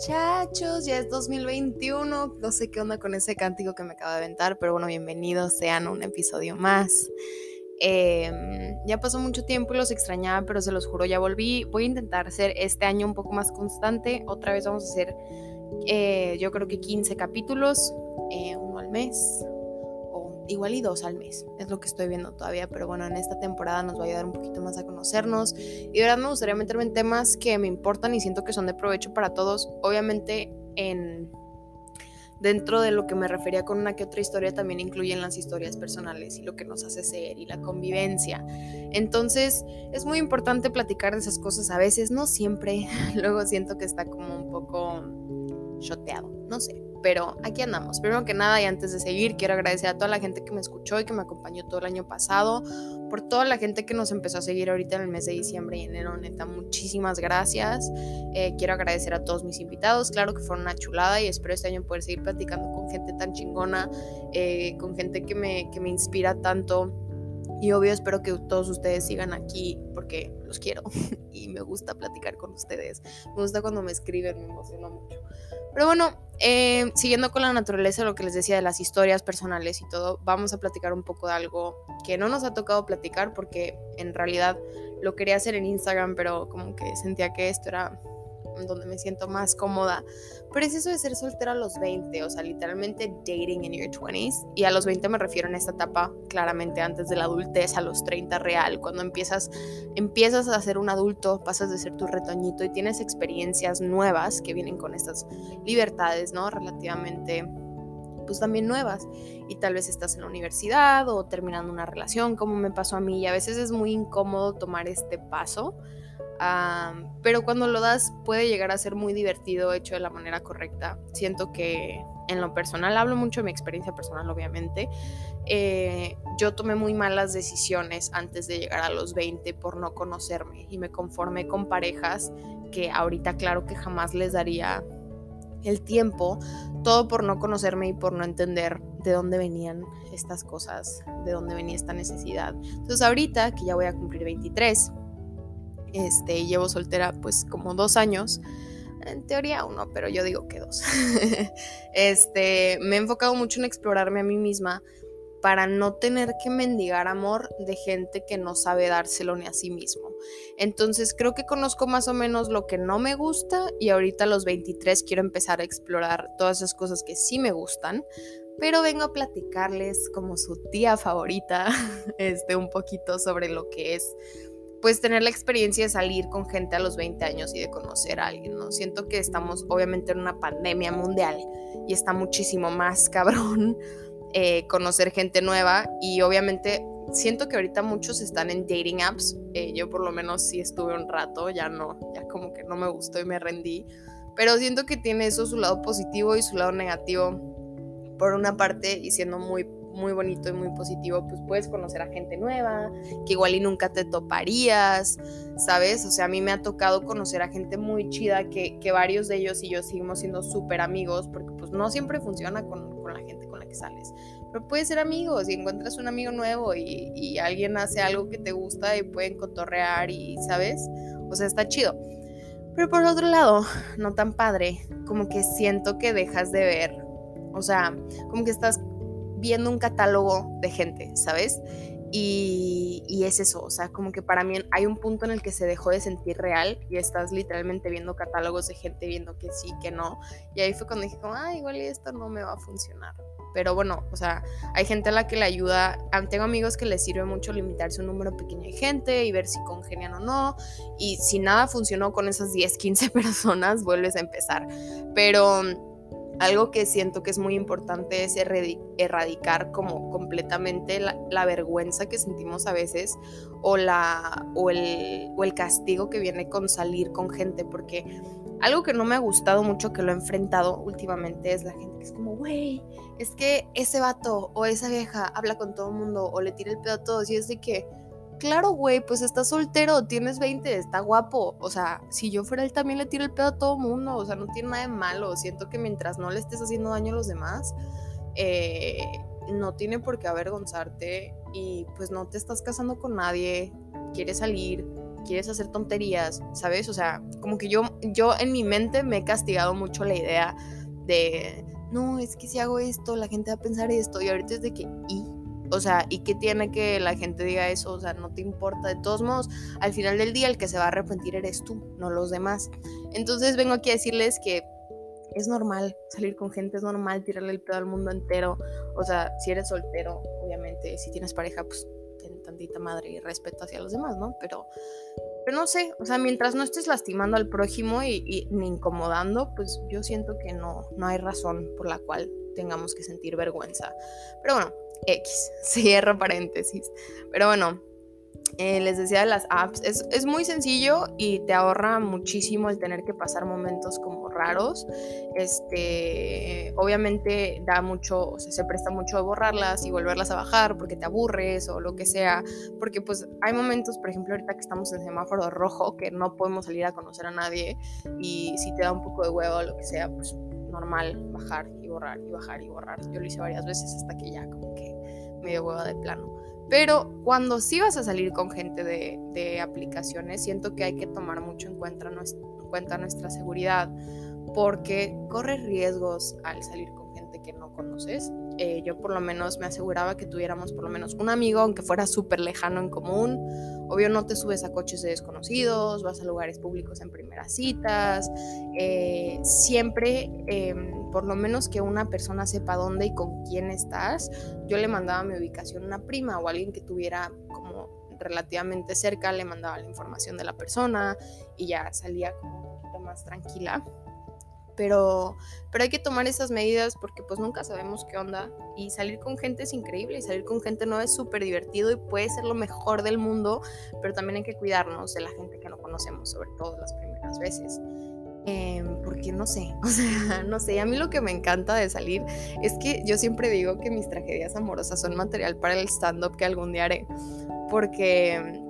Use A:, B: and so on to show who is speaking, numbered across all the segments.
A: muchachos, ya es 2021. No sé qué onda con ese cántico que me acaba de aventar, pero bueno, bienvenidos sean un episodio más. Em, ya pasó mucho tiempo y los extrañaba, pero se los juro, ya volví. Voy a intentar hacer este año un poco más constante. Otra vez vamos a hacer, eh, yo creo que 15 capítulos, eh, uno al mes, igual y dos al mes, es lo que estoy viendo todavía, pero bueno, en esta temporada nos va a ayudar un poquito más a conocernos. Y de verdad me gustaría meterme en temas que me importan y siento que son de provecho para todos, obviamente en dentro de lo que me refería con una que otra historia también incluyen las historias personales y lo que nos hace ser y la convivencia. Entonces es muy importante platicar de esas cosas a veces, no siempre, luego siento que está como un poco choteado, no sé pero aquí andamos. Primero que nada y antes de seguir, quiero agradecer a toda la gente que me escuchó y que me acompañó todo el año pasado, por toda la gente que nos empezó a seguir ahorita en el mes de diciembre y enero, neta, muchísimas gracias. Eh, quiero agradecer a todos mis invitados, claro que fueron una chulada y espero este año poder seguir platicando con gente tan chingona, eh, con gente que me, que me inspira tanto. Y obvio espero que todos ustedes sigan aquí porque los quiero y me gusta platicar con ustedes. Me gusta cuando me escriben, me emociona mucho. Pero bueno, eh, siguiendo con la naturaleza, lo que les decía de las historias personales y todo, vamos a platicar un poco de algo que no nos ha tocado platicar porque en realidad lo quería hacer en Instagram, pero como que sentía que esto era donde me siento más cómoda. Pero es eso de ser soltera a los 20, o sea, literalmente dating in your 20s. Y a los 20 me refiero en esta etapa, claramente antes de la adultez, a los 30 real, cuando empiezas, empiezas a ser un adulto, pasas de ser tu retoñito y tienes experiencias nuevas que vienen con estas libertades, ¿no? Relativamente pues también nuevas y tal vez estás en la universidad o terminando una relación como me pasó a mí y a veces es muy incómodo tomar este paso pero cuando lo das puede llegar a ser muy divertido hecho de la manera correcta. Siento que en lo personal, hablo mucho de mi experiencia personal obviamente, eh, yo tomé muy malas decisiones antes de llegar a los 20 por no conocerme y me conformé con parejas que ahorita claro que jamás les daría el tiempo, todo por no conocerme y por no entender de dónde venían estas cosas, de dónde venía esta necesidad. Entonces ahorita que ya voy a cumplir 23, este, llevo soltera pues como dos años. En teoría uno, pero yo digo que dos. este, me he enfocado mucho en explorarme a mí misma para no tener que mendigar amor de gente que no sabe dárselo ni a sí mismo. Entonces creo que conozco más o menos lo que no me gusta y ahorita a los 23 quiero empezar a explorar todas esas cosas que sí me gustan, pero vengo a platicarles como su tía favorita, este, un poquito sobre lo que es pues tener la experiencia de salir con gente a los 20 años y de conocer a alguien, ¿no? Siento que estamos obviamente en una pandemia mundial y está muchísimo más cabrón eh, conocer gente nueva y obviamente siento que ahorita muchos están en dating apps, eh, yo por lo menos sí estuve un rato, ya no, ya como que no me gustó y me rendí, pero siento que tiene eso su lado positivo y su lado negativo por una parte y siendo muy muy bonito y muy positivo, pues puedes conocer a gente nueva, que igual y nunca te toparías, ¿sabes? O sea, a mí me ha tocado conocer a gente muy chida, que, que varios de ellos y yo seguimos siendo súper amigos, porque pues no siempre funciona con, con, la gente con la que sales, pero puedes ser amigos y encuentras un amigo nuevo y, y alguien hace algo que te gusta y pueden cotorrear y, ¿sabes? O sea, está chido. Pero por otro lado, no tan padre, como que siento que dejas de ver, o sea, como que estás viendo un catálogo de gente, ¿sabes? Y, y, es eso, o sea, como que para mí hay un punto en el que se dejó de sentir real y estás literalmente viendo catálogos de gente viendo que sí, que no. Y ahí fue cuando dije, como, ah, igual esto no me va a funcionar. Pero bueno, o sea, hay gente a la que le ayuda. Tengo amigos que les sirve mucho limitarse un número pequeño de gente y ver si congenian o no. Y si nada funcionó con esas 10, 15 personas, vuelves a empezar. Pero algo que siento que es muy importante es erradicar como completamente la, vergüenza que sentimos a veces o, la, o, el, o el castigo que viene con salir con gente, porque algo que no me ha gustado mucho que lo he enfrentado últimamente es la gente que es como, güey, es que ese vato o esa vieja habla con todo el mundo o le tira el pedo a todos y es de que claro, güey, pues estás soltero, tienes 20, está guapo. O sea, si yo fuera él también le tiro el pedo a todo mundo, o sea, no tiene nada de malo. Siento que mientras no le estés haciendo daño a los demás, eh, no tiene por qué avergonzarte y pues no te estás casando con nadie, quieres salir, quieres hacer tonterías, ¿sabes? O sea, como que yo, yo en mi mente me he castigado mucho la idea de, no, es que si hago esto, la gente va a pensar esto, y ahorita es de que, ¿y? O sea, ¿y qué tiene que la gente diga eso? O sea, no te importa. De todos modos, al final del día el que se va a arrepentir eres tú, no los demás. Entonces vengo aquí a decirles que es normal salir con gente, es normal tirarle el pedo al mundo entero. O sea, si eres soltero, obviamente, si tienes pareja, pues ten tantita madre y respeto hacia los demás, ¿no? Pero, pero no sé, o sea, mientras no estés lastimando al prójimo y, ni incomodando, pues yo siento que no, no hay razón por la cual tengamos que sentir vergüenza. Pero bueno, X, cierro paréntesis. Pero bueno, eh, les decía de las apps, es, muy sencillo y te ahorra muchísimo el tener que pasar momentos como raros. Este, obviamente da mucho, o sea, se presta mucho a borrarlas y volverlas a bajar porque te aburres o lo que sea. Porque pues hay momentos, por ejemplo, ahorita que estamos en semáforo rojo, que no podemos salir a conocer a nadie y si te da un poco de huevo o lo que sea, pues normal bajar y borrar y bajar y borrar. Yo lo hice varias veces hasta que ya como que me dio huevo de plano. Pero cuando sí vas a salir con gente de, aplicaciones, siento que hay que tomar mucho en cuenta, en cuenta nuestra seguridad, porque corres riesgos al salir con gente que no conoces. Eh, yo por lo menos me aseguraba que tuviéramos por lo menos un amigo, aunque fuera súper lejano en común. Obvio no te subes a coches de desconocidos, vas a lugares públicos en primeras citas. Eh, siempre... Em, por lo menos que una persona sepa dónde y con quién estás. Yo le mandaba mi ubicación a una prima o alguien que tuviera como relativamente cerca, le mandaba la información de la persona y ya salía como un poquito más tranquila. Pero, pero hay que tomar esas medidas porque pues nunca sabemos qué onda y salir con gente es increíble y salir con gente no es súper divertido y puede ser lo mejor del mundo, pero también hay que cuidarnos de la gente que no conocemos, sobre todo las primeras veces. Em, porque no sé, o sea, no sé, a mí lo que me encanta de salir es que yo siempre digo que mis tragedias amorosas son material para el stand-up que algún día haré, porque,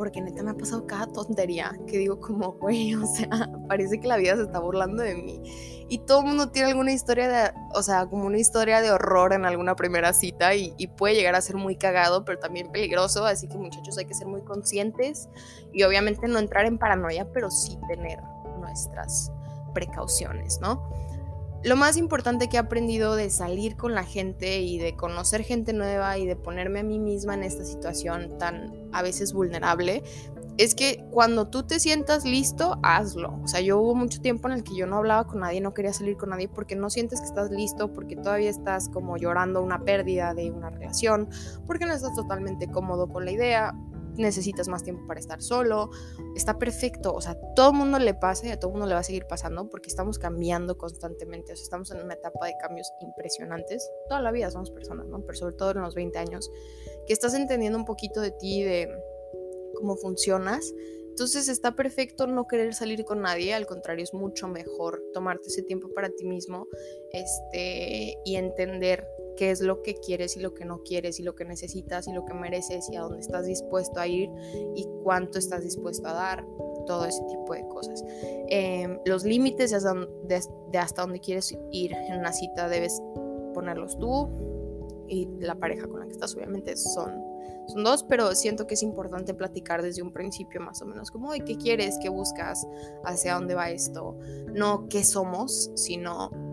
A: porque neta me ha pasado cada tontería que digo como, güey, o sea, parece que la vida se está burlando de mí. Y todo el mundo tiene alguna historia de, o sea, como una historia de horror en alguna primera cita y, y puede llegar a ser muy cagado, pero también peligroso, así que muchachos hay que ser muy conscientes y obviamente no entrar en paranoia, pero sí tener nuestras precauciones, ¿no? Lo más importante que he aprendido de salir con la gente y de conocer gente nueva y de ponerme a mí misma en esta situación tan a veces vulnerable es que cuando tú te sientas listo, hazlo. O sea, yo hubo mucho tiempo en el que yo no hablaba con nadie, no quería salir con nadie porque no sientes que estás listo, porque todavía estás como llorando una pérdida de una relación, porque no estás totalmente cómodo con la idea, necesitas más tiempo para estar solo, está perfecto, o sea, todo el mundo le pasa y a todo el mundo le va a seguir pasando porque estamos cambiando constantemente, o sea, estamos en una etapa de cambios impresionantes, toda la vida somos personas, ¿no? Pero sobre todo en los 20 años, que estás entendiendo un poquito de ti, de cómo funcionas, entonces está perfecto no querer salir con nadie, al contrario, es mucho mejor tomarte ese tiempo para ti mismo este, y entender qué es lo que quieres y lo que no quieres y lo que necesitas y lo que mereces y a dónde estás dispuesto a ir y cuánto estás dispuesto a dar, todo ese tipo de cosas. Em, los límites de hasta, de hasta dónde quieres ir en una cita debes ponerlos tú y la pareja con la que estás obviamente son, son dos, pero siento que es importante platicar desde un principio más o menos como, ¿qué quieres? ¿Qué buscas? ¿Hacia dónde va esto? No qué somos, sino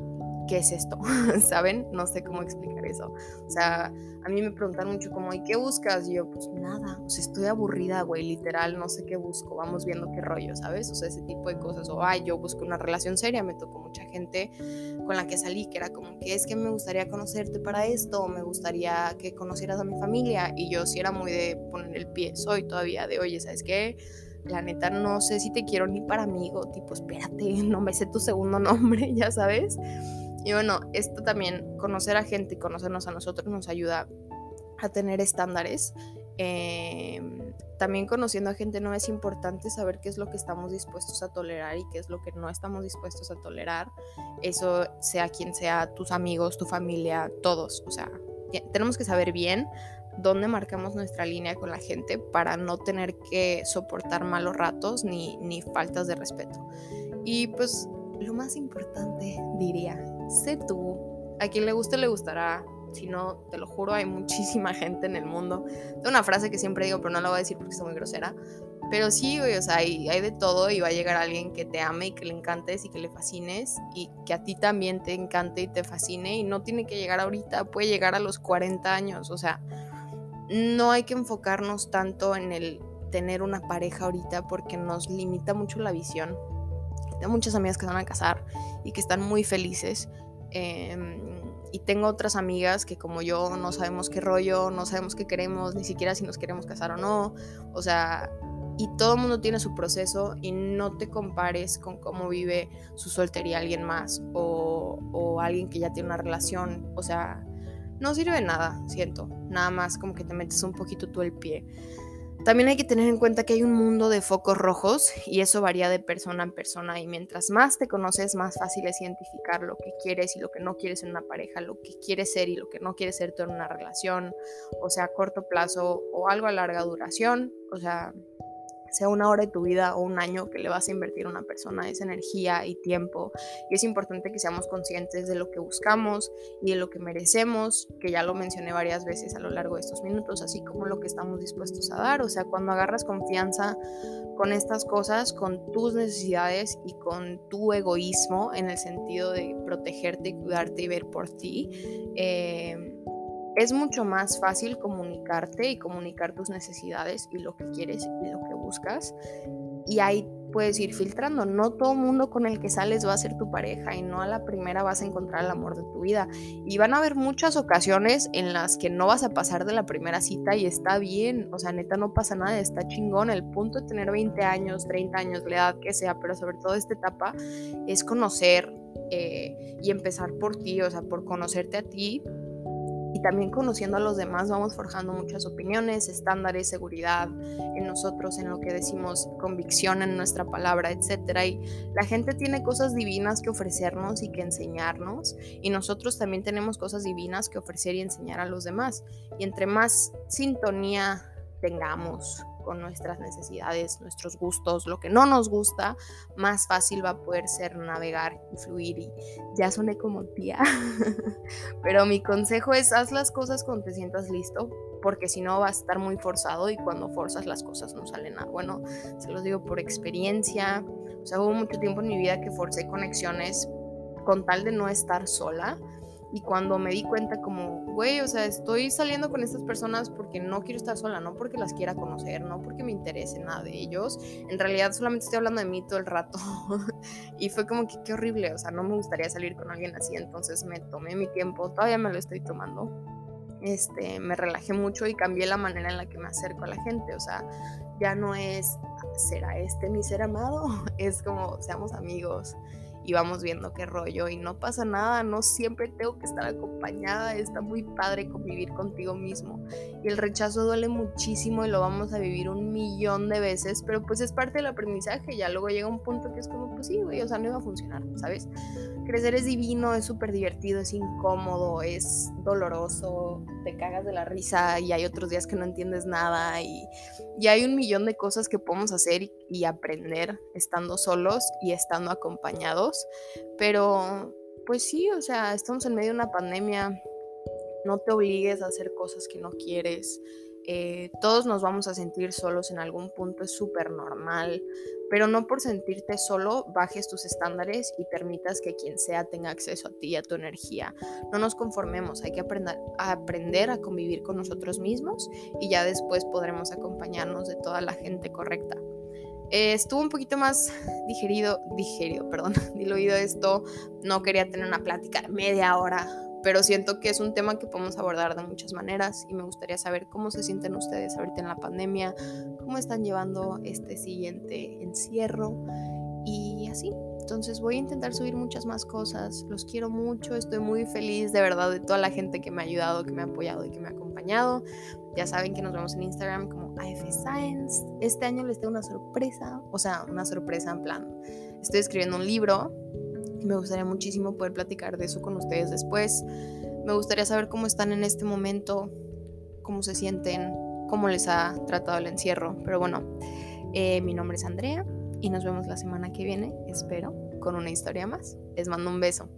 A: ¿qué es esto? ¿Saben? No sé cómo explicar eso. O sea, a mí me preguntan mucho como, ¿y qué buscas? Y yo, pues nada, o sea, estoy aburrida, güey, literal, no sé qué busco, vamos viendo qué rollo, ¿sabes? O sea, ese tipo de cosas. O, ay, yo busco una relación seria, me tocó mucha gente con la que salí, que era como, que es que me gustaría conocerte para esto, o me gustaría que conocieras a mi familia. Y yo sí era muy de poner el pie, soy todavía de, oye, ¿sabes qué? la neta no sé si te quiero ni para amigo, tipo, espérate, no me sé tu segundo nombre, ya sabes. Y bueno, esto también, conocer a gente y conocernos a nosotros nos ayuda a tener estándares. Em, también conociendo a gente no es importante saber qué es lo que estamos dispuestos a tolerar y qué es lo que no estamos dispuestos a tolerar. Eso sea quien sea, tus amigos, tu familia, todos. O sea, tenemos que saber bien dónde marcamos nuestra línea con la gente para no tener que soportar malos ratos ni, ni faltas de respeto. Y pues lo más importante, diría, sé tú. A quien le guste, le gustará. Si no, te lo juro, hay muchísima gente en el mundo. Tengo una frase que siempre digo, pero no la voy a decir porque es muy grosera. pero sí, o sea, hay, hay, de todo y va a llegar alguien que te ame y que le encantes y que le fascines y que a ti también te encante y te fascine y no tiene que llegar ahorita, puede llegar a los 40 años, o sea, no hay que enfocarnos tanto en el tener una pareja ahorita porque nos limita mucho la visión. Muchas amigas que se van a casar y que están muy felices. Em, y tengo otras amigas que como yo no sabemos qué rollo, no sabemos qué queremos, ni siquiera si nos queremos casar o no. O sea, y todo el mundo tiene su proceso y no te compares con cómo vive su soltería alguien más o, o alguien que ya tiene una relación. O sea, no sirve nada, siento. Nada más como que te metes un poquito tú el pie. También hay que tener en cuenta que hay un mundo de focos rojos y eso varía de persona en persona y mientras más te conoces más fácil es identificar lo que quieres y lo que no quieres en una pareja, lo que quieres ser y lo que no quieres ser tú en una relación, o sea, a corto plazo o algo a larga duración, o sea, sea una hora de tu vida o un año que le vas a invertir a una persona, es energía y tiempo. Y es importante que seamos conscientes de lo que buscamos y de lo que merecemos, que ya lo mencioné varias veces a lo largo de estos minutos, así como lo que estamos dispuestos a dar. O sea, cuando agarras confianza con estas cosas, con tus necesidades y con tu egoísmo en el sentido de protegerte, cuidarte y ver por ti, eh, es mucho más fácil comunicarte y comunicar tus necesidades y lo que quieres y lo que buscas. Y ahí puedes ir filtrando. No todo mundo con el que sales va a ser tu pareja y no a la primera vas a encontrar el amor de tu vida. Y van a haber muchas ocasiones en las que no vas a pasar de la primera cita y está bien. O sea, neta, no pasa nada, está chingón. El punto de tener 20 años, 30 años, la edad que sea, pero sobre todo esta etapa es conocer eh, y empezar por ti, o sea, por conocerte a ti y también conociendo a los demás vamos forjando muchas opiniones, estándares, seguridad en nosotros, en lo que decimos, convicción en nuestra palabra, etc. Y la gente tiene cosas divinas que ofrecernos y que enseñarnos y nosotros también tenemos cosas divinas que ofrecer y enseñar a los demás. Y entre más sintonía tengamos con nuestras necesidades, nuestros gustos, lo que no nos gusta, más fácil va a poder ser navegar y fluir. Y ya soné como tía. Pero mi consejo es haz las cosas cuando te sientas listo, porque si no va a estar muy forzado y cuando forzas las cosas no salen nada. Bueno, se los digo por experiencia. O sea, hubo mucho tiempo en mi vida que forcé conexiones con tal de no estar sola y cuando me di cuenta como, güey, o sea, estoy saliendo con estas personas porque no quiero estar sola, no porque las quiera conocer, no porque me interese nada de ellos. En realidad solamente estoy hablando de mí todo el rato. y fue como que qué horrible, o sea, no me gustaría salir con alguien así, entonces me tomé mi tiempo, todavía me lo estoy tomando. Este, me relajé mucho y cambié la manera en la que me acerco a la gente, o sea, ya no es será este mi ser amado, es como seamos amigos y vamos viendo qué rollo y no pasa nada, no siempre tengo que estar acompañada, está muy padre convivir contigo mismo y el rechazo duele muchísimo y lo vamos a vivir un millón de veces, pero pues es parte del aprendizaje, ya luego llega un punto que es como, pues sí, güey, o sea, no iba a funcionar, ¿sabes? Crecer es divino, es súper divertido, es incómodo, es doloroso, te cagas de la risa y hay otros días que no entiendes nada y, y hay un millón de cosas que podemos hacer y aprender estando solos y estando acompañados. Pero, pues sí, o sea, estamos en medio de una pandemia, no te obligues a hacer cosas que no quieres. Eh, todos nos vamos a sentir solos en algún punto, es súper normal, pero no por sentirte solo bajes tus estándares y permitas que quien sea tenga acceso a ti y a tu energía. No nos conformemos, hay que aprender a, aprender a convivir con nosotros mismos y ya después podremos acompañarnos de toda la gente correcta. Eh, estuvo un poquito más digerido, digerido, perdón, diluido esto. No quería tener una plática media hora, pero siento que es un tema que podemos abordar de muchas maneras y me gustaría saber cómo se sienten ustedes ahorita en la pandemia, cómo están llevando este siguiente encierro y así. Entonces voy a intentar subir muchas más cosas. Los quiero mucho, estoy muy feliz de verdad de toda la gente que me ha ayudado, que me ha apoyado y que me ha acompañado. Ya saben que nos vemos en Instagram como AF Science. Este año les tengo una sorpresa, o sea, una sorpresa en plan. Estoy escribiendo un libro me gustaría muchísimo poder platicar de eso con ustedes después. Me gustaría saber cómo están en este momento, cómo se sienten, cómo les ha tratado el encierro. Pero bueno, eh, mi nombre es Andrea y nos vemos la semana que viene, espero, con una historia más. Les mando un beso.